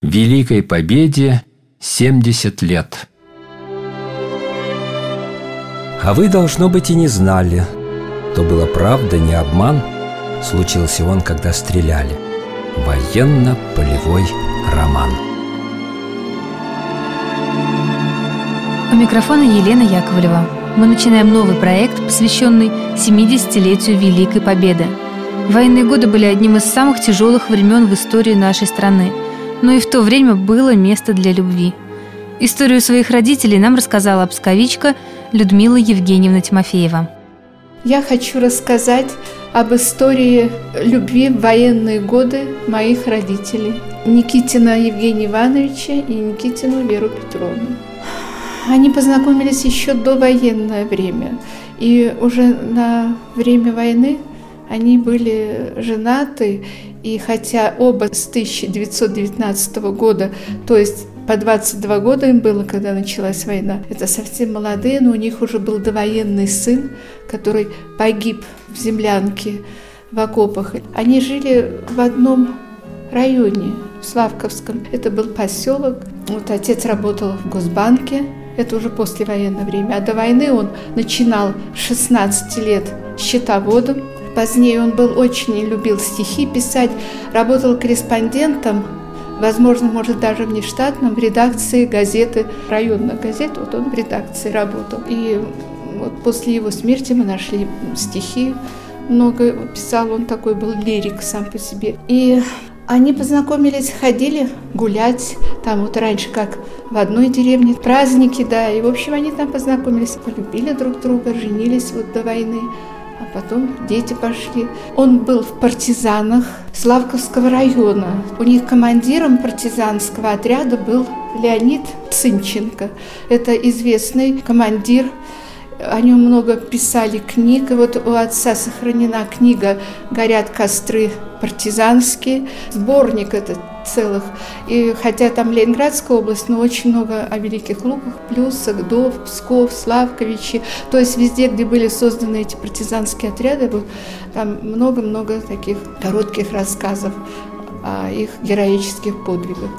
Великой Победе 70 лет. А вы, должно быть, и не знали, то было правда, не обман, случился он, когда стреляли. Военно-полевой роман. У микрофона Елена Яковлева. Мы начинаем новый проект, посвященный 70-летию Великой Победы. Военные годы были одним из самых тяжелых времен в истории нашей страны – но и в то время было место для любви. Историю своих родителей нам рассказала псковичка Людмила Евгеньевна Тимофеева. Я хочу рассказать об истории любви в военные годы моих родителей. Никитина Евгения Ивановича и Никитину Веру Петровну. Они познакомились еще до военное время. И уже на время войны они были женаты, и хотя оба с 1919 года, то есть по 22 года им было, когда началась война. Это совсем молодые, но у них уже был довоенный сын, который погиб в землянке в окопах. Они жили в одном районе, в Славковском. Это был поселок. Вот отец работал в Госбанке, это уже послевоенное время. А до войны он начинал 16 лет счетоводом, Позднее он был очень любил стихи писать, работал корреспондентом, возможно, может, даже в нештатном, в редакции газеты, районных газет, вот он в редакции работал. И вот после его смерти мы нашли стихи, много писал, он такой был лирик сам по себе. И они познакомились, ходили гулять, там вот раньше как в одной деревне, праздники, да, и в общем они там познакомились, полюбили друг друга, женились вот до войны потом дети пошли. Он был в партизанах Славковского района. У них командиром партизанского отряда был Леонид Цинченко. Это известный командир о нем много писали книг. И вот у отца сохранена книга «Горят костры партизанские», сборник этот целых. И хотя там Ленинградская область, но очень много о Великих Луках, Плюсах, Дов, Псков, Славковичи. То есть везде, где были созданы эти партизанские отряды, вот, там много-много таких коротких рассказов о их героических подвигах.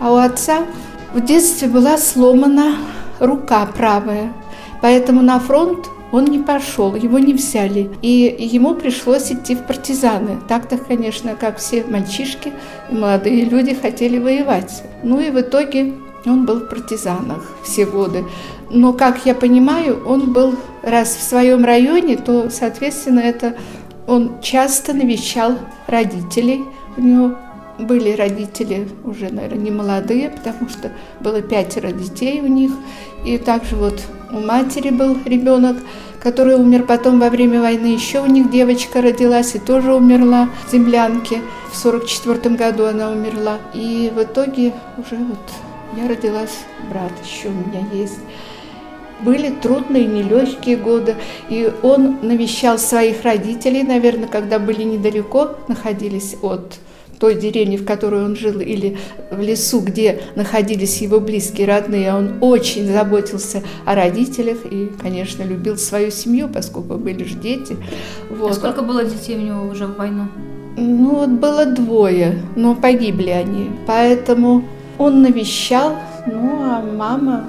А у отца в детстве была сломана рука правая, поэтому на фронт он не пошел, его не взяли. И ему пришлось идти в партизаны. Так-то, конечно, как все мальчишки и молодые люди хотели воевать. Ну и в итоге он был в партизанах все годы. Но, как я понимаю, он был, раз в своем районе, то, соответственно, это он часто навещал родителей. У него были родители уже, наверное, не молодые, потому что было пятеро детей у них. И также вот у матери был ребенок, который умер потом во время войны. Еще у них девочка родилась и тоже умерла в землянке. В 44 году она умерла. И в итоге уже вот я родилась, брат еще у меня есть. Были трудные, нелегкие годы, и он навещал своих родителей, наверное, когда были недалеко, находились от той деревне, в которой он жил, или в лесу, где находились его близкие, родные, он очень заботился о родителях и, конечно, любил свою семью, поскольку были же дети. Вот. А сколько было детей у него уже в войну? Ну, вот было двое, но погибли они. Поэтому он навещал, ну, а мама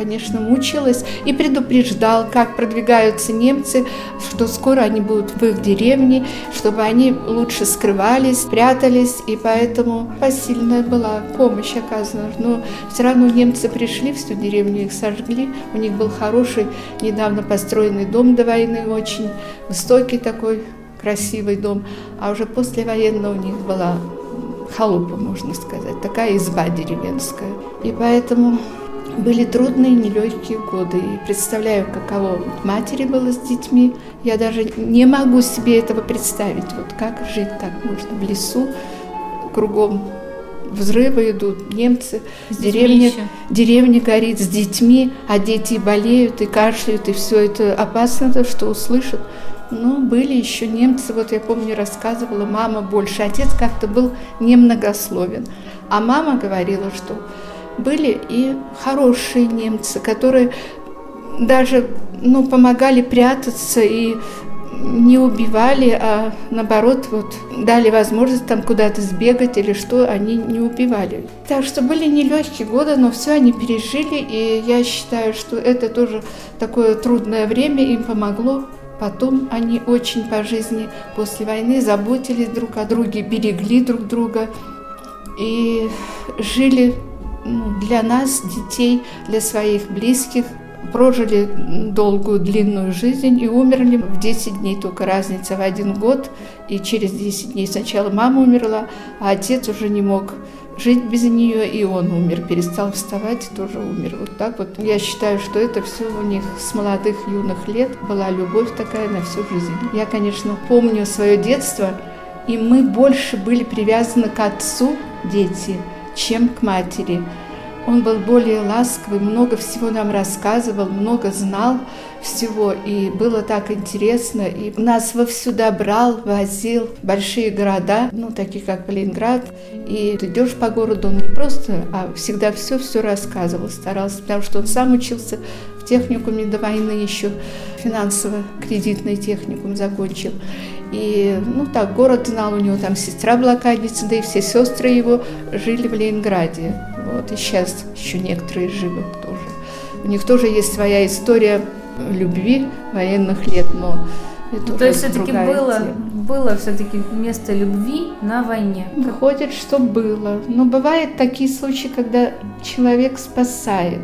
конечно, мучилась и предупреждал, как продвигаются немцы, что скоро они будут в их деревне, чтобы они лучше скрывались, прятались, и поэтому посильная была помощь оказана. Но все равно немцы пришли, всю деревню их сожгли, у них был хороший, недавно построенный дом до войны, очень высокий такой, красивый дом, а уже после военного у них была халупа, можно сказать, такая изба деревенская. И поэтому были трудные, нелегкие годы. И представляю, каково матери было с детьми. Я даже не могу себе этого представить. Вот как жить так можно в лесу, кругом взрывы идут, немцы, с деревня, деревня горит с детьми, а дети болеют и кашляют, и все это опасно, то, что услышат. Но были еще немцы, вот я помню, рассказывала мама больше, отец как-то был немногословен. А мама говорила, что были и хорошие немцы, которые даже ну, помогали прятаться и не убивали, а наоборот вот дали возможность там куда-то сбегать или что, они не убивали. Так что были нелегкие годы, но все они пережили, и я считаю, что это тоже такое трудное время им помогло. Потом они очень по жизни после войны заботились друг о друге, берегли друг друга и жили ну, для нас, детей, для своих близких, прожили долгую, длинную жизнь и умерли в 10 дней, только разница в один год. И через 10 дней сначала мама умерла, а отец уже не мог жить без нее, и он умер, перестал вставать, тоже умер. Вот так вот. Я считаю, что это все у них с молодых, юных лет была любовь такая на всю жизнь. Я, конечно, помню свое детство, и мы больше были привязаны к отцу, дети, чем к матери. Он был более ласковый, много всего нам рассказывал, много знал всего, и было так интересно. И нас вовсюда брал, возил в большие города, ну, такие как Ленинград. И ты идешь по городу, он не просто, а всегда все-все рассказывал, старался, потому что он сам учился в техникуме до войны еще, финансово-кредитный техникум закончил. И, ну так, город знал, у него там сестра блокадница, да и все сестры его жили в Ленинграде. Вот, и сейчас еще некоторые живы тоже. У них тоже есть своя история любви военных лет, но это То есть все-таки было, было все-таки место любви на войне. Выходит, что было. Но бывают такие случаи, когда человек спасает.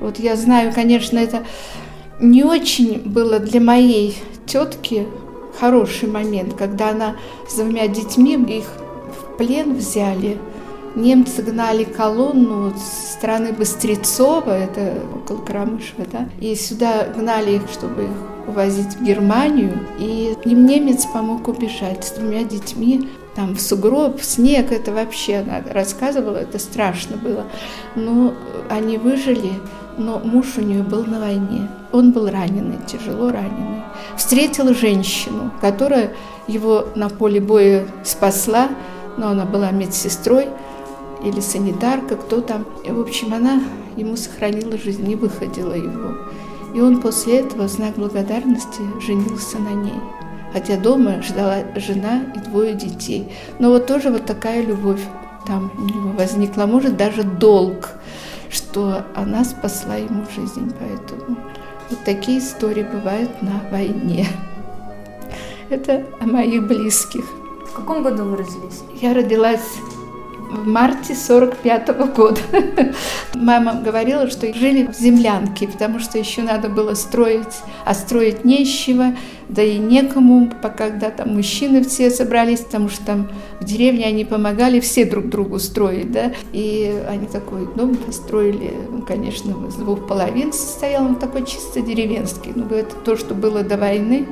Вот я знаю, конечно, это не очень было для моей тетки хороший момент, когда она с двумя детьми их в плен взяли. Немцы гнали колонну с стороны Быстрецова, это около Крамышева, да, и сюда гнали их, чтобы их увозить в Германию. И им немец помог убежать с двумя детьми там в сугроб, в снег, это вообще она рассказывала, это страшно было. Но они выжили, но муж у нее был на войне. Он был раненый, тяжело раненый. Встретил женщину, которая его на поле боя спасла, но она была медсестрой или санитарка, кто там. И, в общем, она ему сохранила жизнь, не выходила его. И он после этого, в знак благодарности, женился на ней. Хотя дома ждала жена и двое детей. Но вот тоже вот такая любовь там у него возникла. Может, даже долг, что она спасла ему жизнь. Поэтому вот такие истории бывают на войне. Это о моих близких. В каком году вы родились? Я родилась в марте 45 -го года. Мама говорила, что жили в землянке, потому что еще надо было строить, а строить нечего, да и некому, когда там мужчины все собрались, потому что там в деревне они помогали все друг другу строить, да, и они такой дом построили, ну, конечно, из двух половин состоял, он такой чисто деревенский, ну, это то, что было до войны,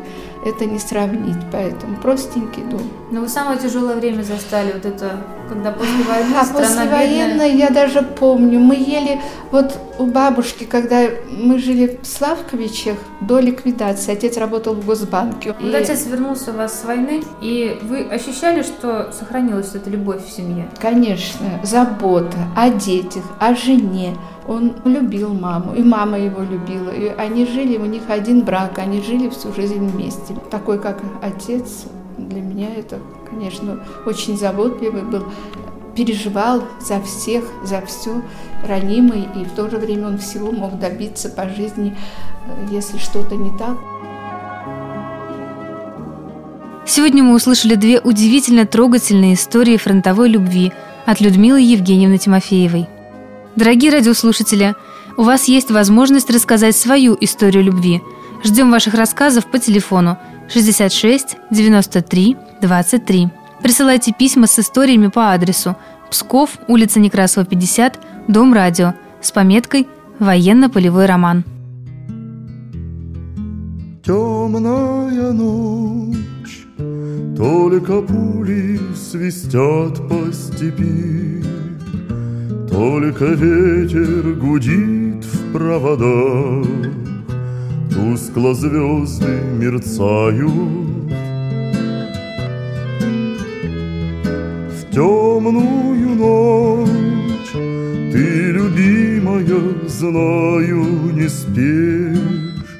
это не сравнить, поэтому простенький дом. Но вы самое тяжелое время застали, вот это, когда после войны а страна послевоенная, я даже помню, мы ели, вот у бабушки, когда мы жили в Славковичах до ликвидации, отец работал в Госбанке. Когда и... отец вернулся у вас с войны, и вы ощущали, что сохранилась эта любовь в семье? Конечно, забота о детях, о жене, он любил маму, и мама его любила. И они жили, у них один брак, они жили всю жизнь вместе. Такой, как отец, для меня это, конечно, очень заботливый был переживал за всех, за все, ранимый, и в то же время он всего мог добиться по жизни, э, если что-то не так. Сегодня мы услышали две удивительно трогательные истории фронтовой любви от Людмилы Евгеньевны Тимофеевой – Дорогие радиослушатели, у вас есть возможность рассказать свою историю любви. Ждем ваших рассказов по телефону 66 93 23. Присылайте письма с историями по адресу Псков, улица Некрасова, 50, Дом радио с пометкой «Военно-полевой роман». Темная ночь, только пули свистят по степи. Только ветер гудит в проводах, Тускло звезды мерцают. В темную ночь ты, любимая, знаю, не спишь,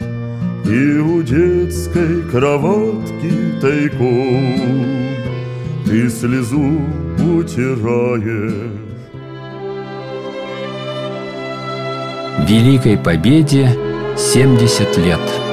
И у детской кроватки тайком Ты слезу утираешь Великой Победе 70 лет.